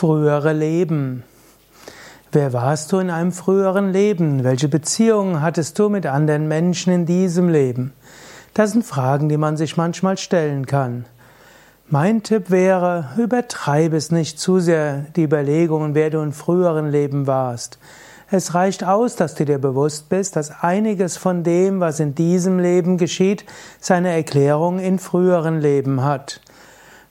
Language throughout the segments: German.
Frühere Leben. Wer warst du in einem früheren Leben? Welche Beziehungen hattest du mit anderen Menschen in diesem Leben? Das sind Fragen, die man sich manchmal stellen kann. Mein Tipp wäre, übertreibe es nicht zu sehr, die Überlegungen, wer du in früheren Leben warst. Es reicht aus, dass du dir bewusst bist, dass einiges von dem, was in diesem Leben geschieht, seine Erklärung in früheren Leben hat.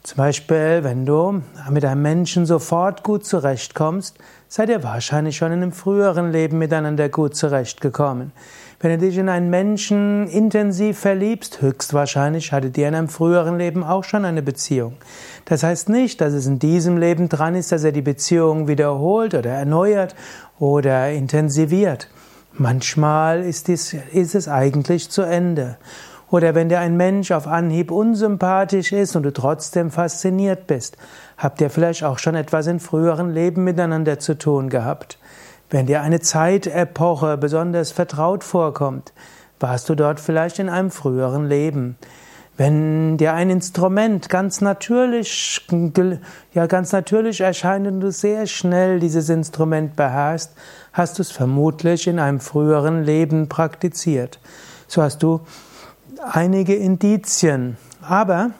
Zum Beispiel, wenn du mit einem Menschen sofort gut zurechtkommst, seid ihr wahrscheinlich schon in einem früheren Leben miteinander gut zurechtgekommen. Wenn du dich in einen Menschen intensiv verliebst, höchstwahrscheinlich hattet ihr in einem früheren Leben auch schon eine Beziehung. Das heißt nicht, dass es in diesem Leben dran ist, dass er die Beziehung wiederholt oder erneuert oder intensiviert. Manchmal ist, dies, ist es eigentlich zu Ende. Oder wenn dir ein Mensch auf Anhieb unsympathisch ist und du trotzdem fasziniert bist, habt ihr vielleicht auch schon etwas in früheren Leben miteinander zu tun gehabt. Wenn dir eine Zeitepoche besonders vertraut vorkommt, warst du dort vielleicht in einem früheren Leben. Wenn dir ein Instrument ganz natürlich, ja, ganz natürlich erscheint und du sehr schnell dieses Instrument beherrschst, hast du es vermutlich in einem früheren Leben praktiziert. So hast du einige Indizien. Aber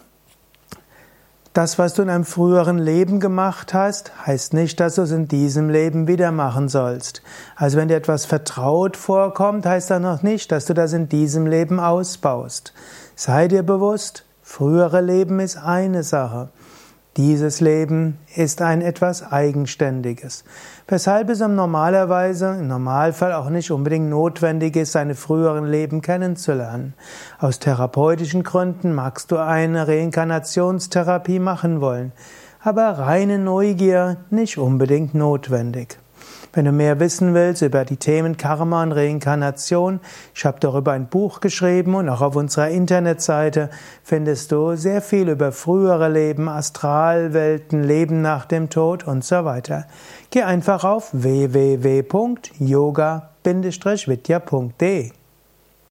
das, was du in einem früheren Leben gemacht hast, heißt nicht, dass du es in diesem Leben wieder machen sollst. Also wenn dir etwas vertraut vorkommt, heißt das noch nicht, dass du das in diesem Leben ausbaust. Sei dir bewusst, frühere Leben ist eine Sache. Dieses Leben ist ein etwas Eigenständiges, weshalb es normalerweise, im Normalfall auch nicht unbedingt notwendig ist, seine früheren Leben kennenzulernen. Aus therapeutischen Gründen magst du eine Reinkarnationstherapie machen wollen, aber reine Neugier nicht unbedingt notwendig. Wenn du mehr wissen willst über die Themen Karma und Reinkarnation, ich habe darüber ein Buch geschrieben und auch auf unserer Internetseite findest du sehr viel über frühere Leben, Astralwelten, Leben nach dem Tod und so weiter. Geh einfach auf www.yoga-vidya.de